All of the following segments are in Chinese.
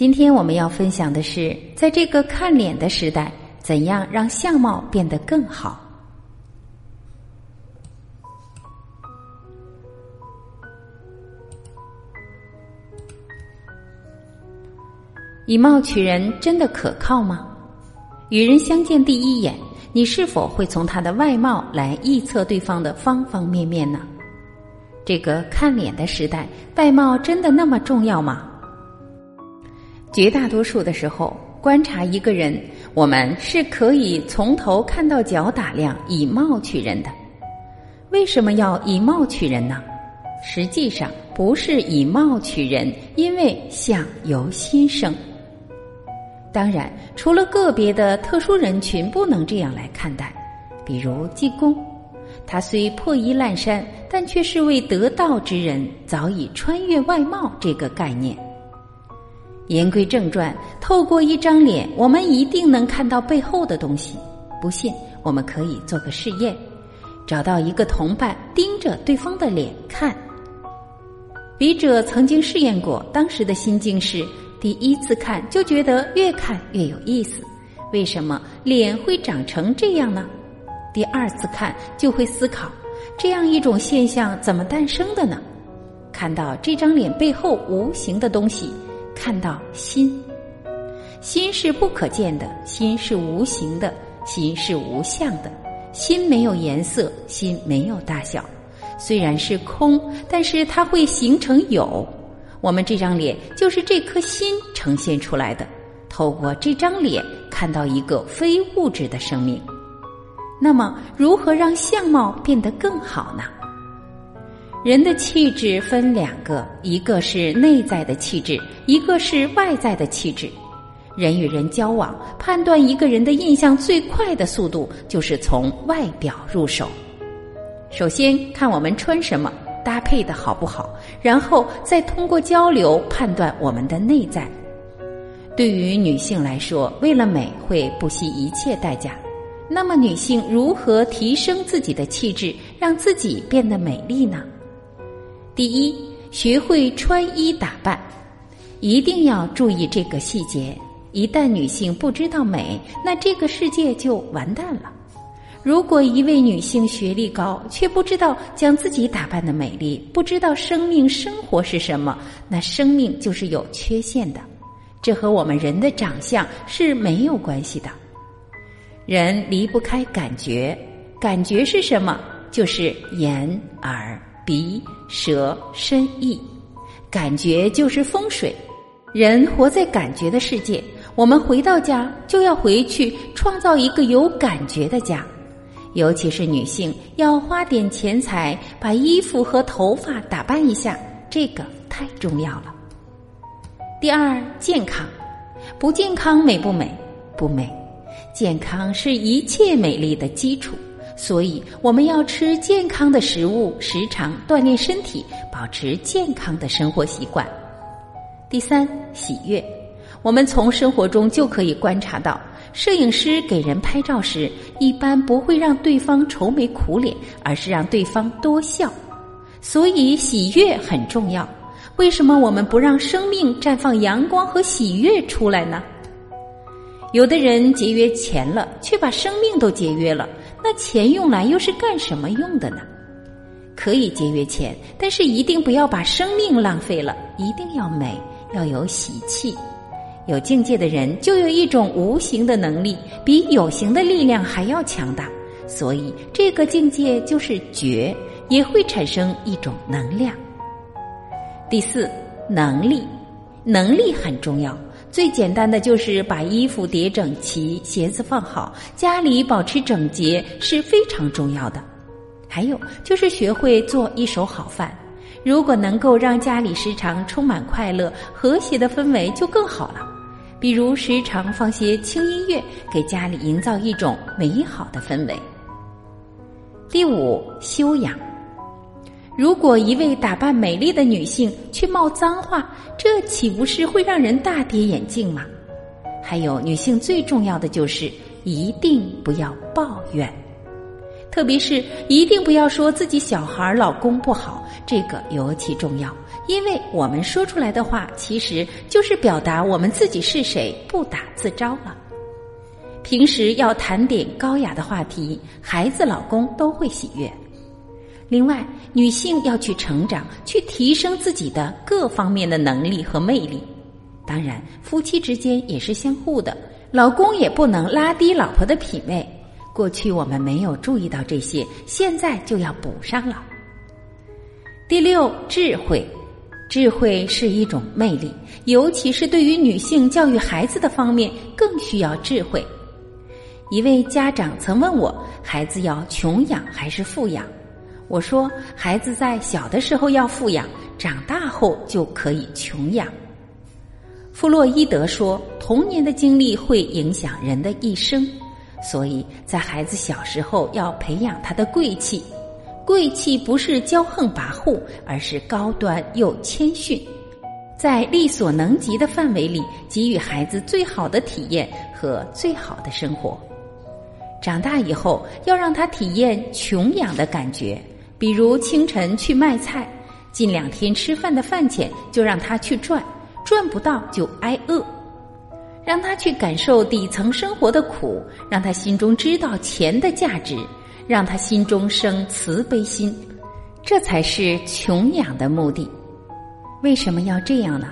今天我们要分享的是，在这个看脸的时代，怎样让相貌变得更好。以貌取人真的可靠吗？与人相见第一眼，你是否会从他的外貌来臆测对方的方方面面呢？这个看脸的时代，外貌真的那么重要吗？绝大多数的时候，观察一个人，我们是可以从头看到脚打量，以貌取人的。为什么要以貌取人呢？实际上不是以貌取人，因为相由心生。当然，除了个别的特殊人群不能这样来看待，比如济公，他虽破衣烂衫，但却是位得道之人，早已穿越外貌这个概念。言归正传，透过一张脸，我们一定能看到背后的东西。不信，我们可以做个试验：找到一个同伴，盯着对方的脸看。笔者曾经试验过，当时的心境是：第一次看就觉得越看越有意思，为什么脸会长成这样呢？第二次看就会思考，这样一种现象怎么诞生的呢？看到这张脸背后无形的东西。看到心，心是不可见的，心是无形的，心是无相的，心没有颜色，心没有大小，虽然是空，但是它会形成有。我们这张脸就是这颗心呈现出来的，透过这张脸看到一个非物质的生命。那么，如何让相貌变得更好呢？人的气质分两个，一个是内在的气质，一个是外在的气质。人与人交往，判断一个人的印象最快的速度，就是从外表入手。首先看我们穿什么，搭配的好不好，然后再通过交流判断我们的内在。对于女性来说，为了美会不惜一切代价。那么，女性如何提升自己的气质，让自己变得美丽呢？第一，学会穿衣打扮，一定要注意这个细节。一旦女性不知道美，那这个世界就完蛋了。如果一位女性学历高，却不知道将自己打扮的美丽，不知道生命生活是什么，那生命就是有缺陷的。这和我们人的长相是没有关系的。人离不开感觉，感觉是什么？就是眼耳。鼻、舌、身、意，感觉就是风水。人活在感觉的世界，我们回到家就要回去创造一个有感觉的家。尤其是女性，要花点钱财把衣服和头发打扮一下，这个太重要了。第二，健康，不健康美不美？不美。健康是一切美丽的基础。所以，我们要吃健康的食物，时常锻炼身体，保持健康的生活习惯。第三，喜悦。我们从生活中就可以观察到，摄影师给人拍照时，一般不会让对方愁眉苦脸，而是让对方多笑。所以，喜悦很重要。为什么我们不让生命绽放阳光和喜悦出来呢？有的人节约钱了，却把生命都节约了。那钱用来又是干什么用的呢？可以节约钱，但是一定不要把生命浪费了。一定要美，要有喜气。有境界的人就有一种无形的能力，比有形的力量还要强大。所以这个境界就是觉，也会产生一种能量。第四，能力，能力很重要。最简单的就是把衣服叠整齐，鞋子放好，家里保持整洁是非常重要的。还有就是学会做一手好饭。如果能够让家里时常充满快乐、和谐的氛围，就更好了。比如时常放些轻音乐，给家里营造一种美好的氛围。第五，修养。如果一位打扮美丽的女性去冒脏话，这岂不是会让人大跌眼镜吗？还有，女性最重要的就是一定不要抱怨，特别是一定不要说自己小孩、老公不好，这个尤其重要。因为我们说出来的话，其实就是表达我们自己是谁，不打自招了。平时要谈点高雅的话题，孩子、老公都会喜悦。另外，女性要去成长，去提升自己的各方面的能力和魅力。当然，夫妻之间也是相互的，老公也不能拉低老婆的品味。过去我们没有注意到这些，现在就要补上了。第六，智慧。智慧是一种魅力，尤其是对于女性教育孩子的方面更需要智慧。一位家长曾问我：“孩子要穷养还是富养？”我说：“孩子在小的时候要富养，长大后就可以穷养。”弗洛伊德说：“童年的经历会影响人的一生，所以在孩子小时候要培养他的贵气。”贵气不是骄横跋扈，而是高端又谦逊，在力所能及的范围里给予孩子最好的体验和最好的生活。长大以后要让他体验穷养的感觉，比如清晨去卖菜，近两天吃饭的饭钱就让他去赚，赚不到就挨饿，让他去感受底层生活的苦，让他心中知道钱的价值。让他心中生慈悲心，这才是穷养的目的。为什么要这样呢？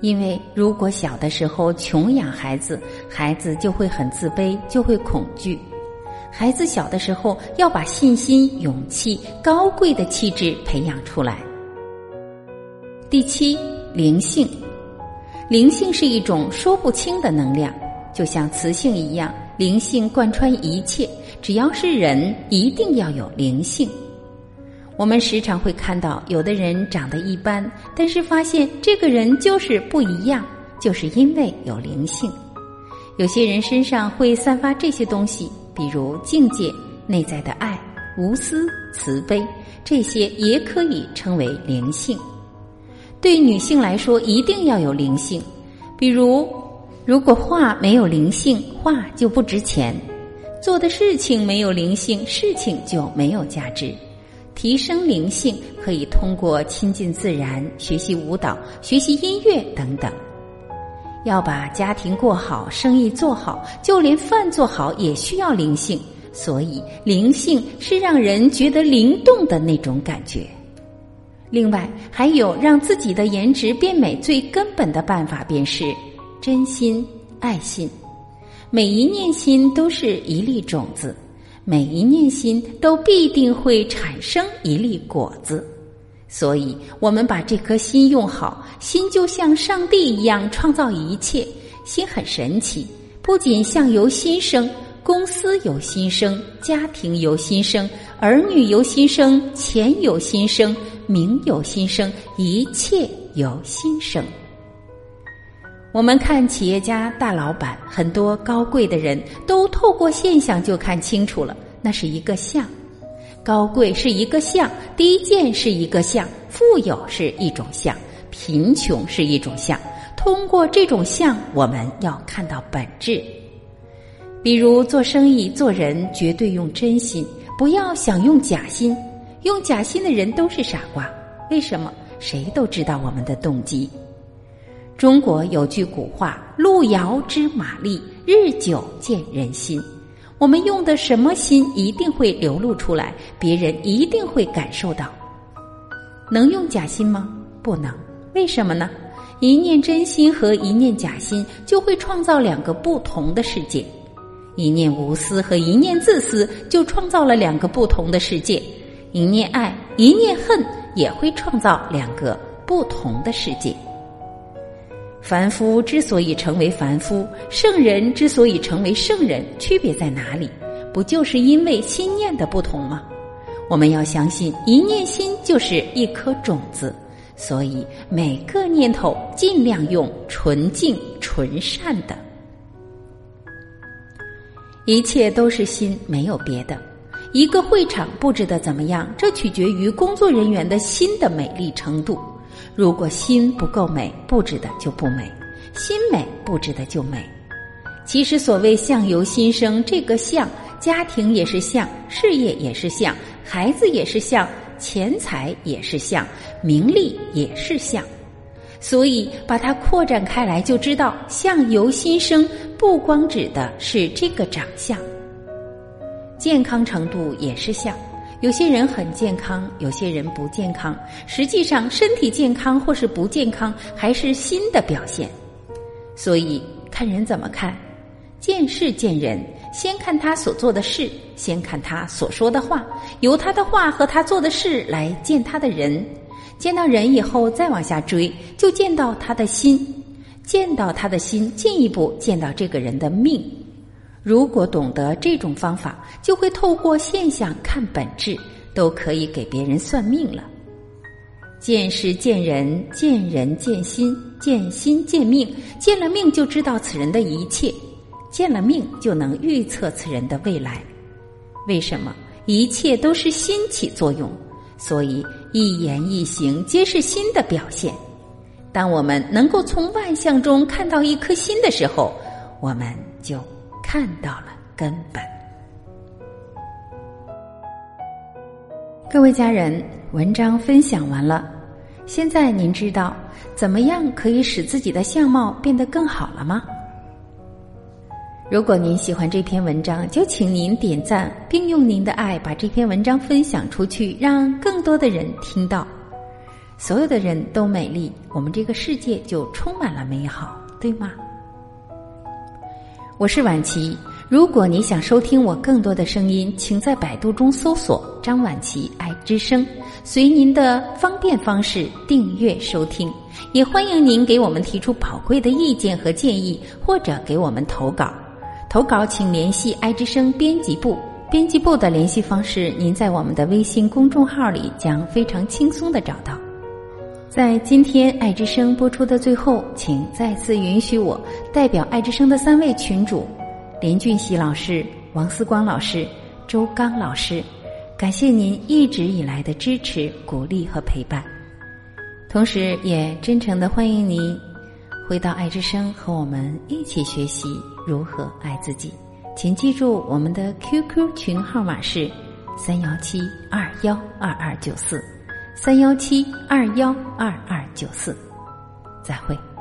因为如果小的时候穷养孩子，孩子就会很自卑，就会恐惧。孩子小的时候要把信心、勇气、高贵的气质培养出来。第七，灵性，灵性是一种说不清的能量，就像磁性一样，灵性贯穿一切。只要是人，一定要有灵性。我们时常会看到，有的人长得一般，但是发现这个人就是不一样，就是因为有灵性。有些人身上会散发这些东西，比如境界、内在的爱、无私、慈悲，这些也可以称为灵性。对女性来说，一定要有灵性。比如，如果画没有灵性，画就不值钱。做的事情没有灵性，事情就没有价值。提升灵性可以通过亲近自然、学习舞蹈、学习音乐等等。要把家庭过好、生意做好，就连饭做好也需要灵性。所以，灵性是让人觉得灵动的那种感觉。另外，还有让自己的颜值变美最根本的办法，便是真心爱心。每一念心都是一粒种子，每一念心都必定会产生一粒果子。所以，我们把这颗心用好，心就像上帝一样创造一切。心很神奇，不仅相由心生，公司由心生，家庭由心生，儿女由心生，钱由心生，名由心生，一切由心生。我们看企业家、大老板，很多高贵的人都透过现象就看清楚了，那是一个相。高贵是一个相，低贱是一个相，富有是一种相，贫穷是一种相。通过这种相，我们要看到本质。比如做生意、做人，绝对用真心，不要想用假心。用假心的人都是傻瓜。为什么？谁都知道我们的动机。中国有句古话：“路遥知马力，日久见人心。”我们用的什么心，一定会流露出来，别人一定会感受到。能用假心吗？不能。为什么呢？一念真心和一念假心，就会创造两个不同的世界；一念无私和一念自私，就创造了两个不同的世界；一念爱，一念恨，也会创造两个不同的世界。凡夫之所以成为凡夫，圣人之所以成为圣人，区别在哪里？不就是因为心念的不同吗？我们要相信，一念心就是一颗种子，所以每个念头尽量用纯净、纯善的。一切都是心，没有别的。一个会场布置的怎么样，这取决于工作人员的心的美丽程度。如果心不够美，布置的就不美；心美，布置的就美。其实所谓相由心生，这个相，家庭也是相，事业也是相，孩子也是相，钱财也是相，名利也是相。所以把它扩展开来，就知道相由心生，不光指的是这个长相，健康程度也是相。有些人很健康，有些人不健康。实际上，身体健康或是不健康，还是心的表现。所以看人怎么看，见事见人，先看他所做的事，先看他所说的话，由他的话和他做的事来见他的人。见到人以后，再往下追，就见到他的心，见到他的心，进一步见到这个人的命。如果懂得这种方法，就会透过现象看本质，都可以给别人算命了。见事见人，见人见心，见心见命，见了命就知道此人的一切，见了命就能预测此人的未来。为什么？一切都是心起作用。所以，一言一行皆是心的表现。当我们能够从万象中看到一颗心的时候，我们就看到了根本。各位家人，文章分享完了，现在您知道怎么样可以使自己的相貌变得更好了吗？如果您喜欢这篇文章，就请您点赞，并用您的爱把这篇文章分享出去，让更多的人听到。所有的人都美丽，我们这个世界就充满了美好，对吗？我是婉琪。如果你想收听我更多的声音，请在百度中搜索“张婉琪爱之声”，随您的方便方式订阅收听。也欢迎您给我们提出宝贵的意见和建议，或者给我们投稿。投稿请联系爱之声编辑部，编辑部的联系方式您在我们的微信公众号里将非常轻松的找到。在今天爱之声播出的最后，请再次允许我代表爱之声的三位群主：林俊熙老师、王思光老师、周刚老师，感谢您一直以来的支持、鼓励和陪伴，同时也真诚的欢迎您。回到爱之声，和我们一起学习如何爱自己。请记住，我们的 QQ 群号码是三幺七二幺二二九四，三幺七二幺二二九四。再会。